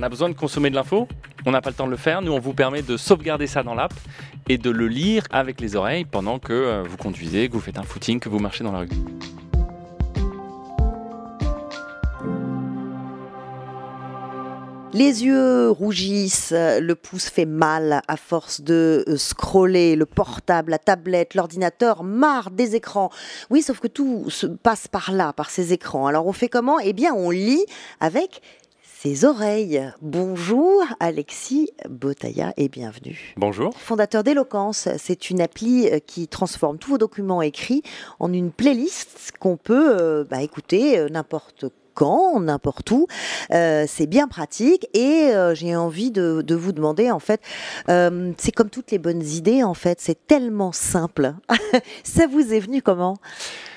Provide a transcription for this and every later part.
on a besoin de consommer de l'info, on n'a pas le temps de le faire. Nous, on vous permet de sauvegarder ça dans l'app et de le lire avec les oreilles pendant que euh, vous conduisez, que vous faites un footing, que vous marchez dans la rue. Les yeux rougissent, le pouce fait mal à force de euh, scroller le portable, la tablette, l'ordinateur, marre des écrans. Oui, sauf que tout se passe par là, par ces écrans. Alors on fait comment? Eh bien, on lit avec ses oreilles. Bonjour Alexis Botaya et bienvenue. Bonjour. Fondateur d'Eloquence, c'est une appli euh, qui transforme tous vos documents écrits en une playlist qu'on peut euh, bah, écouter n'importe quand, n'importe où. Euh, c'est bien pratique et euh, j'ai envie de, vous demander, en fait, euh, c'est comme toutes les bonnes idées, en fait, c'est tellement simple. Ça vous est venu comment?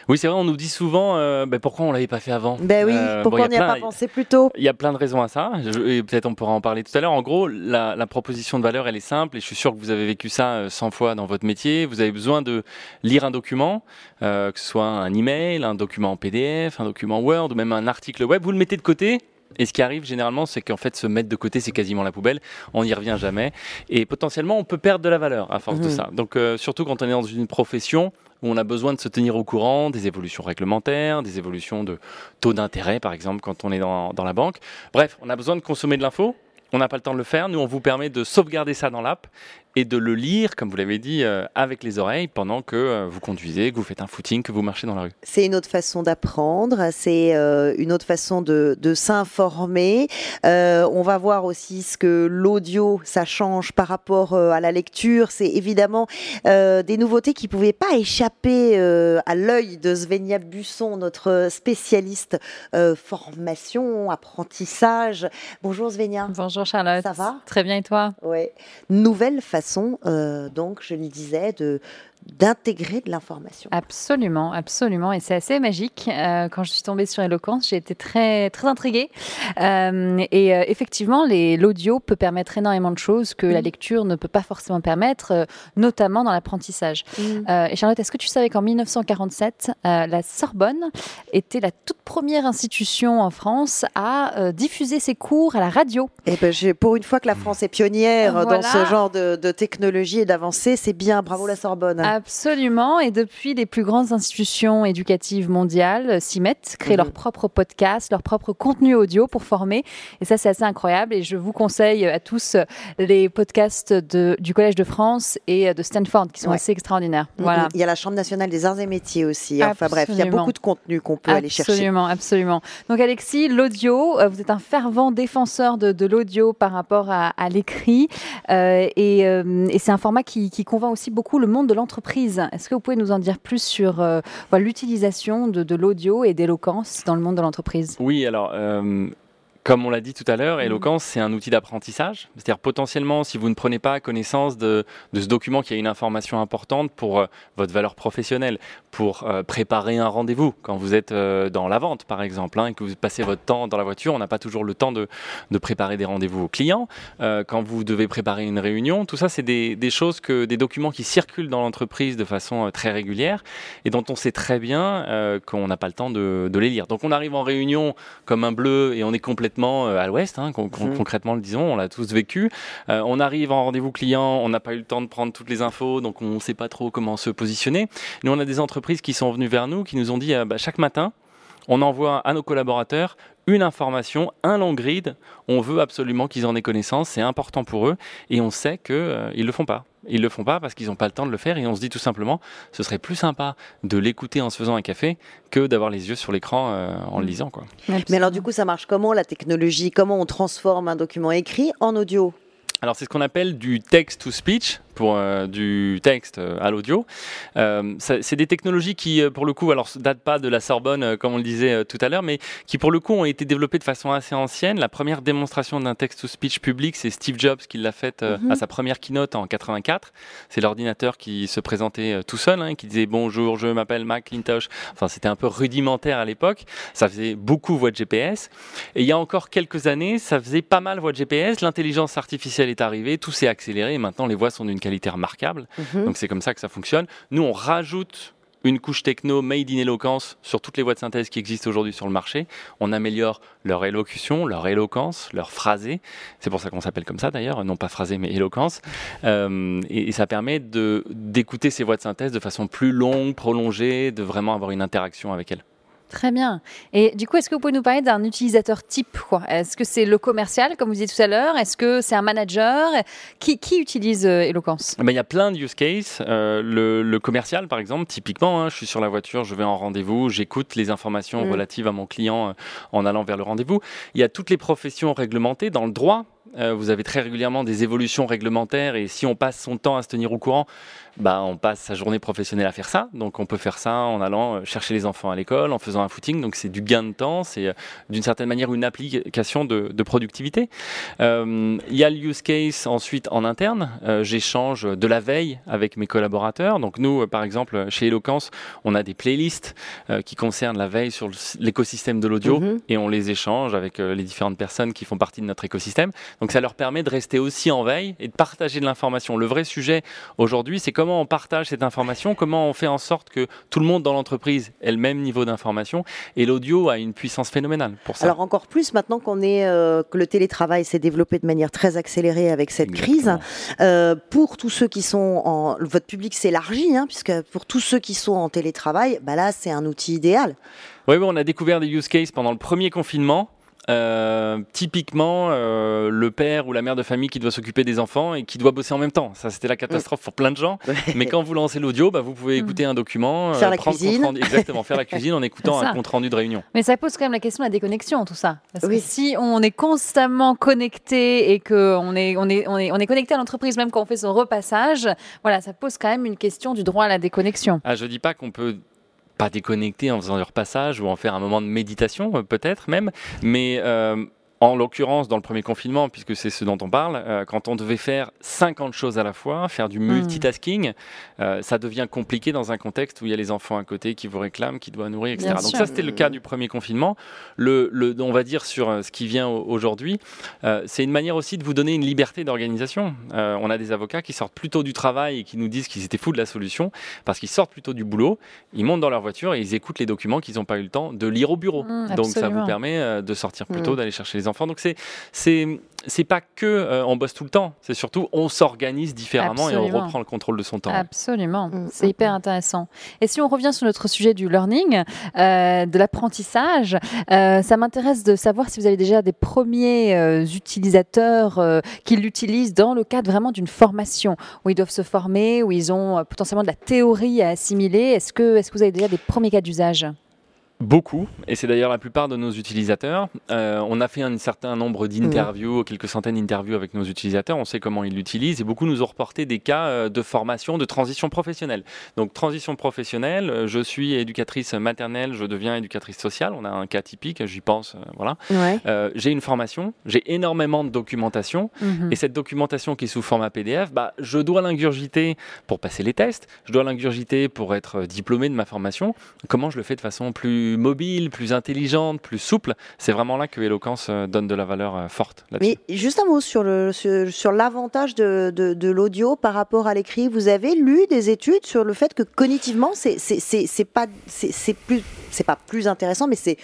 Oui, c'est vrai, on nous dit souvent euh, ben, pourquoi on ne l'avait pas fait avant? Ben oui, euh, pourquoi on n'y a, pas pensé plus tôt? Il y a plein de raisons à ça, et peut-être on pourra en parler tout à l'heure. En gros, la, proposition de valeur, elle est simple, et je suis sûr que vous avez vécu ça 100 euh, fois dans votre métier. Vous avez besoin de lire un document, que ce soit un email, un document en PDF, un document Word, ou même un article web. Vous le mettez de côté, et ce qui arrive généralement, c'est qu'en fait, se mettre de côté, c'est quasiment la poubelle. On n'y revient jamais. Et potentiellement, on peut perdre de la valeur à force de mmh. ça. Donc, surtout quand on est dans une profession où on a besoin de se tenir au courant des évolutions réglementaires, des évolutions de taux d'intérêt, par exemple, quand on est dans, dans la banque. Bref, on a besoin de consommer de l'info. On n'a pas le temps de le faire. Nous, on vous permet de sauvegarder ça dans l'app et de le lire, comme vous l'avez dit, euh, avec les oreilles pendant que euh, vous conduisez, que vous faites un footing, que vous marchez dans la rue. C'est une autre façon d'apprendre, c'est euh, une autre façon de, de s'informer. on va voir aussi ce que l'audio, ça change par rapport à la lecture. C'est évidemment des nouveautés qui ne pouvaient pas échapper à l'œil de Svenia Busson, notre spécialiste formation, apprentissage. Bonjour Svenia. Bonjour Charlotte. Ça va? Très bien et toi? Oui. Nouvelle façon euh, donc, je le disais, de, d'intégrer de l'information. Absolument, absolument. Et c'est assez magique. Euh, quand je suis tombée sur Eloquence, j'ai été très, très intriguée. Euh, et euh, effectivement, l'audio peut permettre énormément de choses que la lecture ne peut pas forcément permettre, notamment dans l'apprentissage. et Charlotte, est-ce que tu savais qu'en 1947, la Sorbonne était la toute première institution en France à diffuser ses cours à la radio? Et eh ben, pour une fois que la France est pionnière dans ce genre de, de technologie et d'avancée, c'est bien. Bravo la Sorbonne. Absolument. Et depuis, les plus grandes institutions éducatives mondiales s'y mettent, créent leur mhm. propre podcast, leur propre contenu audio pour former. Et ça, c'est assez incroyable. Et je vous conseille à tous les podcasts de, du Collège de France et de Stanford qui sont assez extraordinaires. Voilà. Il y a la Chambre nationale des arts et métiers aussi. Enfin bref, il y a beaucoup de contenu qu'on peut aller chercher. Absolument, absolument. Donc Alexis, l'audio, euh, vous êtes un fervent défenseur de, l'audio par rapport à, l'écrit. Euh, euh, et, c'est un format qui, qui convainc aussi beaucoup le monde de l'entreprise est-ce que vous pouvez nous en dire plus sur euh, l'utilisation de, l'audio et d'éloquence dans le monde de l'entreprise? Oui, alors euh, comme on l'a dit tout à l'heure, Eloquence, c'est un outil d'apprentissage. C'est-à-dire potentiellement, si vous ne prenez pas connaissance de, ce document qui a une information importante pour euh, votre valeur professionnelle, pour euh, préparer un rendez-vous, quand vous êtes euh, dans la vente par exemple, hein, et que vous passez votre temps dans la voiture, on n'a pas toujours le temps de, préparer des rendez-vous aux clients. quand vous devez préparer une réunion, tout ça, c'est des, choses que des documents qui circulent dans l'entreprise de façon très régulière et dont on sait très bien qu'on n'a pas le temps de, de les lire. Donc on arrive en réunion comme un bleu et on est complètement euh, à l'ouest, hein, mmh. concrètement le disons, on l'a tous vécu. Euh, on arrive en rendez-vous client, on n'a pas eu le temps de prendre toutes les infos, donc on ne sait pas trop comment se positionner. Nous, on a des entreprises qui sont venues vers nous, qui nous ont dit euh, bah, chaque matin, on envoie à nos collaborateurs une information, un long grid. On veut absolument qu'ils en aient connaissance, c'est important pour eux, et on sait qu'ils ne le font pas. Ils le font pas parce qu'ils n'ont pas le temps de le faire et on se dit tout simplement, ce serait plus sympa de l'écouter en se faisant un café que d'avoir les yeux sur l'écran euh, en le mm. lisant. Quoi. Mais alors du coup, ça marche comment la technologie? Comment on transforme un document écrit en audio? Alors c'est ce qu'on appelle du text to speech pour euh, du texte euh, à l'audio. Euh, c'est des technologies qui, pour le coup, alors datent pas de la Sorbonne, comme on le disait tout à l'heure, mais qui, pour le coup, ont été développées de façon assez ancienne. La première démonstration d'un text-to-speech public, c'est Steve Jobs qui l'a faite mhm. à sa première keynote en 84. C'est l'ordinateur qui se présentait tout seul, hein, qui disait bonjour, je m'appelle Macintosh. Enfin, c'était un peu rudimentaire à l'époque. Ça faisait beaucoup voix de GPS. Et il y a encore quelques années, ça faisait pas mal voix de GPS. L'intelligence artificielle est arrivée, tout s'est accéléré et maintenant les voix sont d'une qualité remarquable. Mhm. Donc c'est comme ça que ça fonctionne. Nous, on rajoute une couche techno made in éloquence sur toutes les voies de synthèse qui existent aujourd'hui sur le marché. On améliore leur élocution, leur éloquence, leur phrasé. C'est pour ça qu'on s'appelle comme ça d'ailleurs, non pas phrasé mais éloquence. Euh, et, et, ça permet d'écouter ces voies de synthèse de façon plus longue, prolongée, de vraiment avoir une interaction avec elles. Très bien. Et du coup, est-ce que vous pouvez nous parler d'un utilisateur type Est-ce que c'est le commercial, comme vous disiez tout à l'heure? Est-ce que c'est un manager? Qui, qui, utilise euh, Eloquence? Ben, Il y a plein de use cases. Euh, le, commercial, par exemple, typiquement, hein, je suis sur la voiture, je vais en rendez-vous, j'écoute les informations mm. relatives à mon client euh, en allant vers le rendez-vous. Il y a toutes les professions réglementées dans le droit. Vous avez très régulièrement des évolutions réglementaires et si on passe son temps à se tenir au courant, bah, on passe sa journée professionnelle à faire ça. Donc on peut faire ça en allant euh, chercher les enfants à l'école, en faisant un footing. Donc c'est du gain de temps, c'est euh, d'une certaine manière une application de, productivité. Euh, il y a le use case ensuite en interne. J'échange de la veille avec mes collaborateurs. Donc nous, par exemple, chez Eloquence, on a des playlists qui concernent la veille sur l'écosystème de l'audio mhm. et on les échange avec les différentes personnes qui font partie de notre écosystème. Donc ça leur permet de rester aussi en veille et de partager de l'information. Le vrai sujet aujourd'hui, c'est comment on partage cette information, comment on fait en sorte que tout le monde dans l'entreprise ait le même niveau d'information. Et l'audio a une puissance phénoménale pour ça. Alors encore plus maintenant qu'on est euh, que le télétravail s'est développé de manière très accélérée avec cette crise. Euh, pour tous ceux qui sont en votre public s'élargit, hein, puisque pour tous ceux qui sont en télétravail, bah là c'est un outil idéal. Oui, on a découvert des use cases pendant le premier confinement. Euh, typiquement, euh, le père ou la mère de famille qui doit s'occuper des enfants et qui doit bosser en même temps. Ça, c'était la catastrophe pour plein de gens. Mais quand vous lancez l'audio, bah, vous pouvez mm. écouter un document, faire la cuisine, exactement, faire la cuisine en écoutant un compte rendu de réunion. Mais ça pose quand même la question de la déconnexion, tout ça. Parce que si on est constamment connecté et qu'on est, on est, on est, on est connecté à l'entreprise, même quand on fait son repassage, voilà, ça pose quand même une question du droit à la déconnexion. Ah, je dis pas qu'on peut pas déconnecter en faisant leur passage ou en faire un moment de méditation euh, peut-être même, mais euh, en l'occurrence, dans le premier confinement, puisque c'est ce dont on parle, euh, quand on devait faire 50 choses à la fois, faire du hmm. multitasking, euh, ça devient compliqué dans un contexte où il y a les enfants à côté qui vous réclament, qui doivent nourrir, etc. Donc ça, c'était le cas du premier confinement. Le, le, on va dire sur euh, ce qui vient aujourd'hui, c'est une manière aussi de vous donner une liberté d'organisation. on a des avocats qui sortent plutôt du travail et qui nous disent qu'ils étaient fous de la solution, parce qu'ils sortent plutôt du boulot, ils montent dans leur voiture et ils écoutent les documents qu'ils n'ont pas eu le temps de lire au bureau. Hmm, Donc ça vous permet de sortir plus tôt, hmm. d'aller chercher les enfants donc c'est c'est c'est pas que euh, on bosse tout le temps, c'est surtout on s'organise différemment et on reprend le contrôle de son temps. Absolument, mm, c'est mm, hyper mm. intéressant. Et si on revient sur notre sujet du learning, euh, de l'apprentissage, euh, ça m'intéresse de savoir si vous avez déjà des premiers utilisateurs qui l'utilisent dans le cadre vraiment d'une formation où ils doivent se former, où ils ont potentiellement de la théorie à assimiler. Est-ce que, est-ce que vous avez déjà des premiers cas d'usage? Beaucoup, et c'est d'ailleurs la plupart de nos utilisateurs. Euh, on a fait un certain nombre d'interviews, mmh. quelques centaines d'interviews avec nos utilisateurs, on sait comment ils l'utilisent, et beaucoup nous ont reporté des cas euh, de formation, de transition professionnelle. Donc transition professionnelle, euh, je suis éducatrice maternelle, je deviens éducatrice sociale, on a un cas typique, j'y pense, voilà. j'ai une formation, j'ai énormément de documentation, mmh. et cette documentation qui est sous format PDF, bah, je dois l'ingurgiter pour passer les tests, je dois l'ingurgiter pour être diplômé de ma formation. Comment je le fais de façon plus mobile, plus intelligente, plus souple. C'est vraiment là que Eloquence euh, donne de la valeur euh, forte. Mais juste un mot sur sur, l'avantage de, de, l'audio par rapport à l'écrit. Vous avez lu des études sur le fait que cognitivement, c'est c'est c'est pas plus intéressant, mais c'est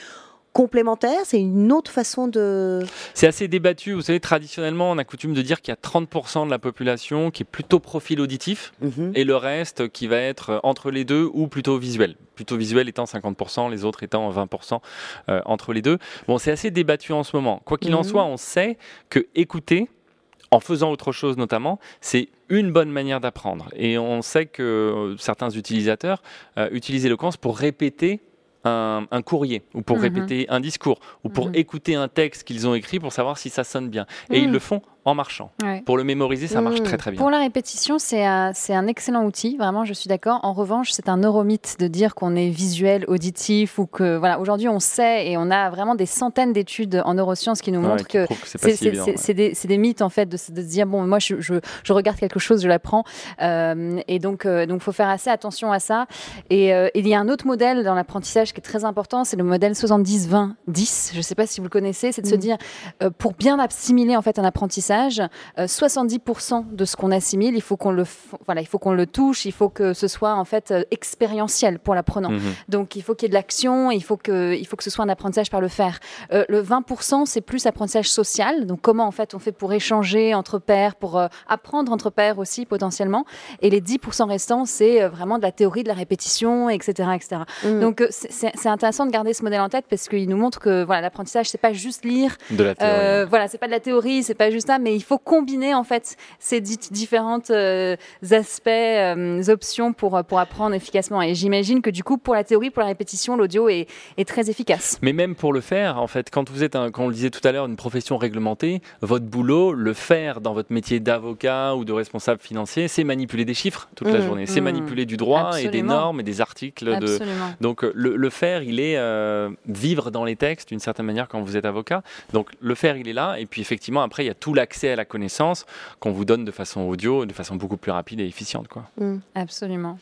complémentaire C'est une autre façon de... C'est assez débattu. Vous savez, traditionnellement, on a coutume de dire qu'il y a 30% de la population qui est plutôt profil auditif mhm. et le reste qui va être entre les deux ou plutôt visuel. Plutôt visuel étant 50%, les autres étant 20% euh, entre les deux. Bon, c'est assez débattu en ce moment. Quoi qu'il en mhm. soit, on sait que écouter, en faisant autre chose notamment, c'est une bonne manière d'apprendre. Et on sait que euh, certains utilisateurs euh, utilisent l'éloquence pour répéter un, courrier ou pour mhm. répéter un discours ou pour mhm. écouter un texte qu'ils ont écrit pour savoir si ça sonne bien. Et ils mhm. le font en marchant. Pour le mémoriser, ça marche très très bien. Pour la répétition, c'est un, un, excellent outil, vraiment, je suis d'accord. En revanche, c'est un neuromythe de dire qu'on est visuel, auditif ou que, voilà, aujourd'hui on sait et on a vraiment des centaines d'études en neurosciences qui nous montrent que, c'est des, des, mythes en fait de, se dire, bon, moi je, je, regarde quelque chose, je l'apprends. Euh, et donc, il euh, donc faut faire assez attention à ça. Et, euh, il y a un autre modèle dans l'apprentissage qui est très important, c'est le modèle 70-20-10. Je ne sais pas si vous le connaissez, c'est de se mm. dire, pour bien assimiler en fait un apprentissage, apprentissage, 70% de ce qu'on assimile, il faut qu'on le, voilà, il faut qu'on le touche, il faut que ce soit en fait expérientiel pour l'apprenant. Mhm. Donc il faut qu'il y ait de l'action, il faut que, il faut que ce soit un apprentissage par le faire. le 20%, c'est plus apprentissage social. Donc comment en fait on fait pour échanger entre pairs, pour apprendre entre pairs aussi potentiellement. Et les 10% restants, c'est vraiment de la théorie, de la répétition, etc., etc. Mm. Donc c'est intéressant de garder ce modèle en tête parce qu'il nous montre que voilà l'apprentissage c'est pas juste lire, de la théorie. Euh, voilà c'est pas de la théorie, c'est pas juste ça, mais il faut combiner en fait ces différentes euh, aspects, euh, options pour pour apprendre efficacement. Et j'imagine que du coup pour la théorie, pour la répétition, l'audio est, est, très efficace. Mais même pour le faire, en fait, quand vous êtes, un, quand on le disait tout à l'heure, une profession réglementée, votre boulot, le faire dans votre métier d'avocat ou de responsable financier, c'est manipuler des chiffres toute la mm. journée, c'est mm. manipuler du droit et des normes et des articles. De... Donc le, le, faire, il est vivre dans les textes d'une certaine manière quand vous êtes avocat. Donc le faire, il est là. Et puis effectivement, après, il y a tout l'accès à la connaissance qu'on vous donne de façon audio, de façon beaucoup plus rapide et efficiente. Quoi. Mm. Absolument.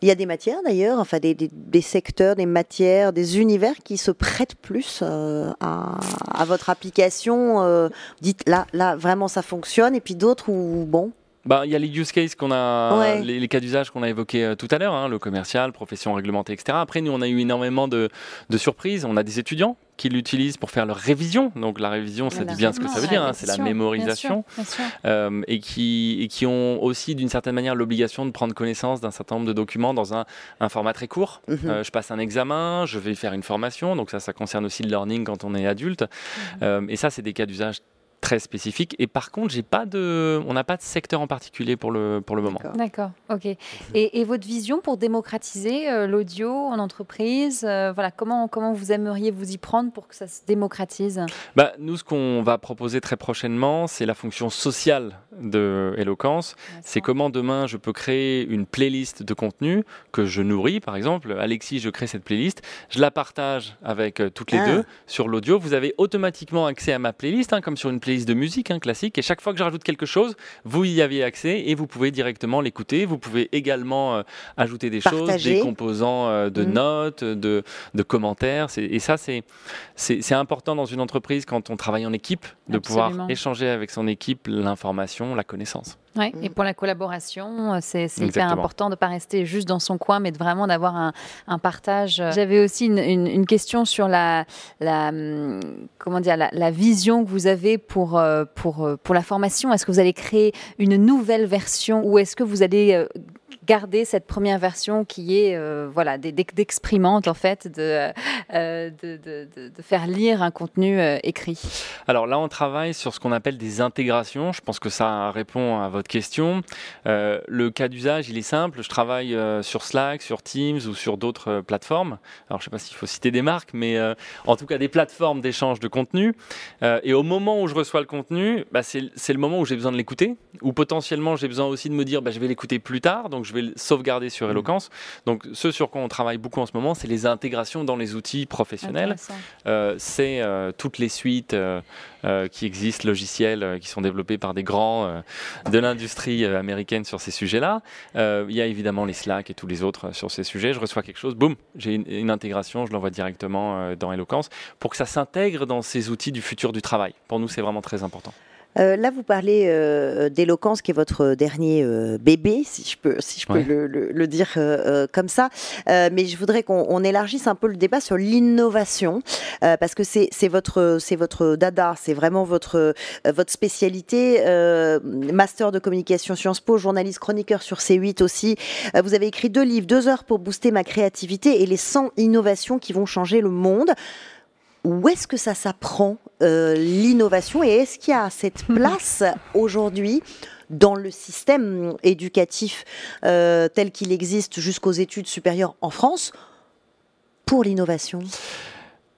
Il y a des matières d'ailleurs, enfin des, des, secteurs, des matières, des univers qui se prêtent plus euh, à, à, votre application. Euh, dites là, là, vraiment ça fonctionne. Et puis d'autres où, bon, bah, il y a les use cases qu'on a, les, cas d'usage qu'on a évoqués euh, tout à l'heure, hein, le commercial, profession réglementée, etc. Après, nous, on a eu énormément de, de surprises. On a des étudiants qui l'utilisent pour faire leur révision. Donc la révision, ça dit bien ce que ça veut dire, hein, c'est la mémorisation. Euh, et, qui, et qui ont aussi d'une certaine manière l'obligation de prendre connaissance d'un certain nombre de documents dans un, un format très court. Mhm. Euh, je passe un examen, je vais faire une formation, donc ça, ça concerne aussi le learning quand on est adulte. Mhm. et ça, c'est des cas d'usage très spécifique. Et par contre, j'ai pas de, on n'a pas de secteur en particulier pour le, pour le moment. D'accord, ok. Et, votre vision pour démocratiser euh, l'audio en entreprise, euh, voilà, comment, comment vous aimeriez vous y prendre pour que ça se démocratise? Bah, Nous, ce qu'on va proposer très prochainement, c'est la fonction sociale de Eloquence. C'est comment demain je peux créer une playlist de contenu que je nourris, par exemple. Alexis, je crée cette playlist, je la partage avec euh, toutes les ah. deux sur l'audio. Vous avez automatiquement accès à ma playlist, hein, comme sur une playlist de musique hein, classique. Et chaque fois que je rajoute quelque chose, vous y avez accès et vous pouvez directement l'écouter. Vous pouvez également euh, ajouter des choses, des composants euh, de mhm. notes, de, de commentaires. Et ça, c'est important dans une entreprise quand on travaille en équipe de pouvoir échanger avec son équipe l'information, la connaissance. Ouais, et pour la collaboration, euh, c'est hyper important de ne pas rester juste dans son coin, mais de vraiment d'avoir un, un, partage. J'avais aussi une, une, question sur la, la, hum, comment dire, la, la, vision que vous avez pour, euh, pour, euh, pour la formation. Est-ce que vous allez créer une nouvelle version ou est-ce que vous allez garder cette première version qui est euh, voilà d'exprimante en fait de, euh, de, de, de, faire lire un contenu euh, écrit. Alors là on travaille sur ce qu'on appelle des intégrations. Je pense que ça répond à votre question. le cas d'usage il est simple. Je travaille sur Slack, sur Teams ou sur d'autres plateformes. Alors je sais pas s'il faut citer des marques, mais en tout cas des plateformes d'échange de contenu. et au moment où je reçois le contenu, bah, c'est le moment où j'ai besoin de l'écouter, ou potentiellement j'ai besoin aussi de me dire bah, je vais l'écouter plus tard, donc je vais sauvegarder sur Eloquence. Donc, ce sur quoi on travaille beaucoup en ce moment, c'est les intégrations dans les outils professionnels. Euh, c'est euh, toutes les suites euh, qui existent, logiciels, qui sont développés par des grands de l'industrie américaine sur ces sujets-là. Il y a évidemment les Slack et tous les autres sur ces sujets. Je reçois quelque chose, boum, j'ai une, une, intégration, je l'envoie directement dans Eloquence pour que ça s'intègre dans ces outils du futur du travail. Pour nous, c'est vraiment très important. Euh, là, vous parlez euh, d'éloquence, qui est votre dernier euh, bébé, si je peux, si je peux le, dire comme ça. mais je voudrais qu'on élargisse un peu le débat sur l'innovation, parce que c'est votre, c'est votre dada, c'est vraiment votre, votre spécialité. master de communication Sciences Po, journaliste chroniqueur sur C8 aussi. vous avez écrit deux livres, deux heures pour booster ma créativité et les 100 innovations qui vont changer le monde où est-ce que ça s'apprend euh, l'innovation et est-ce qu'il y a cette place aujourd'hui dans le système éducatif euh, tel qu'il existe jusqu'aux études supérieures en France pour l'innovation?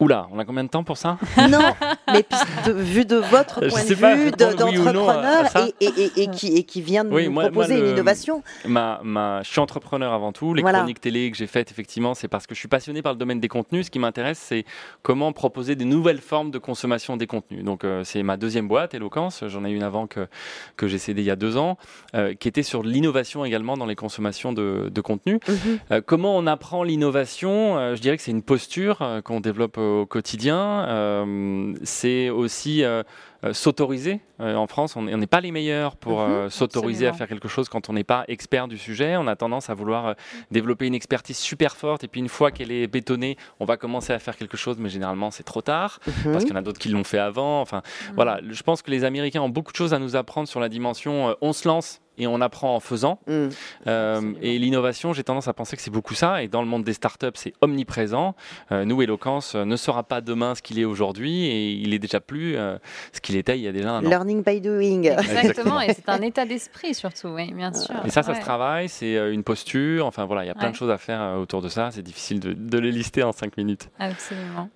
Oula, on a combien de temps pour ça? Non, mais vu de votre point de vue d'entrepreneur et, qui, qui, vient de nous proposer une innovation. Ma, ma, je suis entrepreneur avant tout. Les chroniques télé que j'ai faites, effectivement, c'est parce que je suis passionné par le domaine des contenus. Ce qui m'intéresse, c'est comment proposer des nouvelles formes de consommation des contenus. Donc, euh, c'est ma deuxième boîte, Eloquence. J'en ai une avant que, que j'ai cédée il y a deux ans, euh, qui était sur l'innovation également dans les consommations de, de contenu. Mhm. Euh, comment on apprend l'innovation? Je dirais que c'est une posture qu'on développe au quotidien. Euh, c'est aussi euh, s'autoriser. en France, on n'est pas les meilleurs pour Mhm, s'autoriser à faire quelque chose quand on n'est pas expert du sujet. On a tendance à vouloir euh, développer une expertise super forte et puis une fois qu'elle est bétonnée, on va commencer à faire quelque chose, mais généralement c'est trop tard Mhm. parce qu'il y en a d'autres qui l'ont fait avant. Enfin, voilà, je pense que les Américains ont beaucoup de choses à nous apprendre sur la dimension euh, on se lance et on apprend en faisant. Mm. Euh, et l'innovation, j'ai tendance à penser que c'est beaucoup ça. Et dans le monde des startups, c'est omniprésent. Euh, nous, Eloquence euh, ne sera pas demain ce qu'il est aujourd'hui et il est déjà plus euh, ce qu'il était il y a déjà un an. Learning by doing. Exactement, et c'est un état d'esprit surtout, oui, bien sûr. Et ça, ça Ouais. se travaille, c'est euh, une posture. Enfin voilà, il y a plein Ouais. de choses à faire euh, autour de ça. C'est difficile de, de les lister en cinq minutes. Absolument.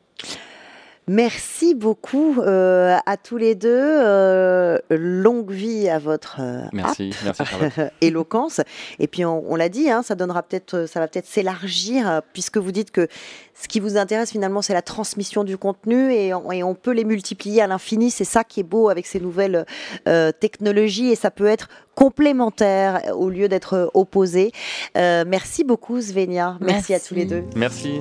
Merci beaucoup euh, à tous les deux. Euh, longue vie à votre euh, Merci, merci éloquence. Et puis on, on l'a dit, hein, ça donnera peut-être, ça va peut-être s'élargir puisque vous dites que ce qui vous intéresse finalement, c'est la transmission du contenu et on, et on peut les multiplier à l'infini. C'est ça qui est beau avec ces nouvelles euh, technologies et ça peut être complémentaire au lieu d'être opposé. Euh, merci beaucoup Svenia. Merci, à tous les Merci. deux. Merci.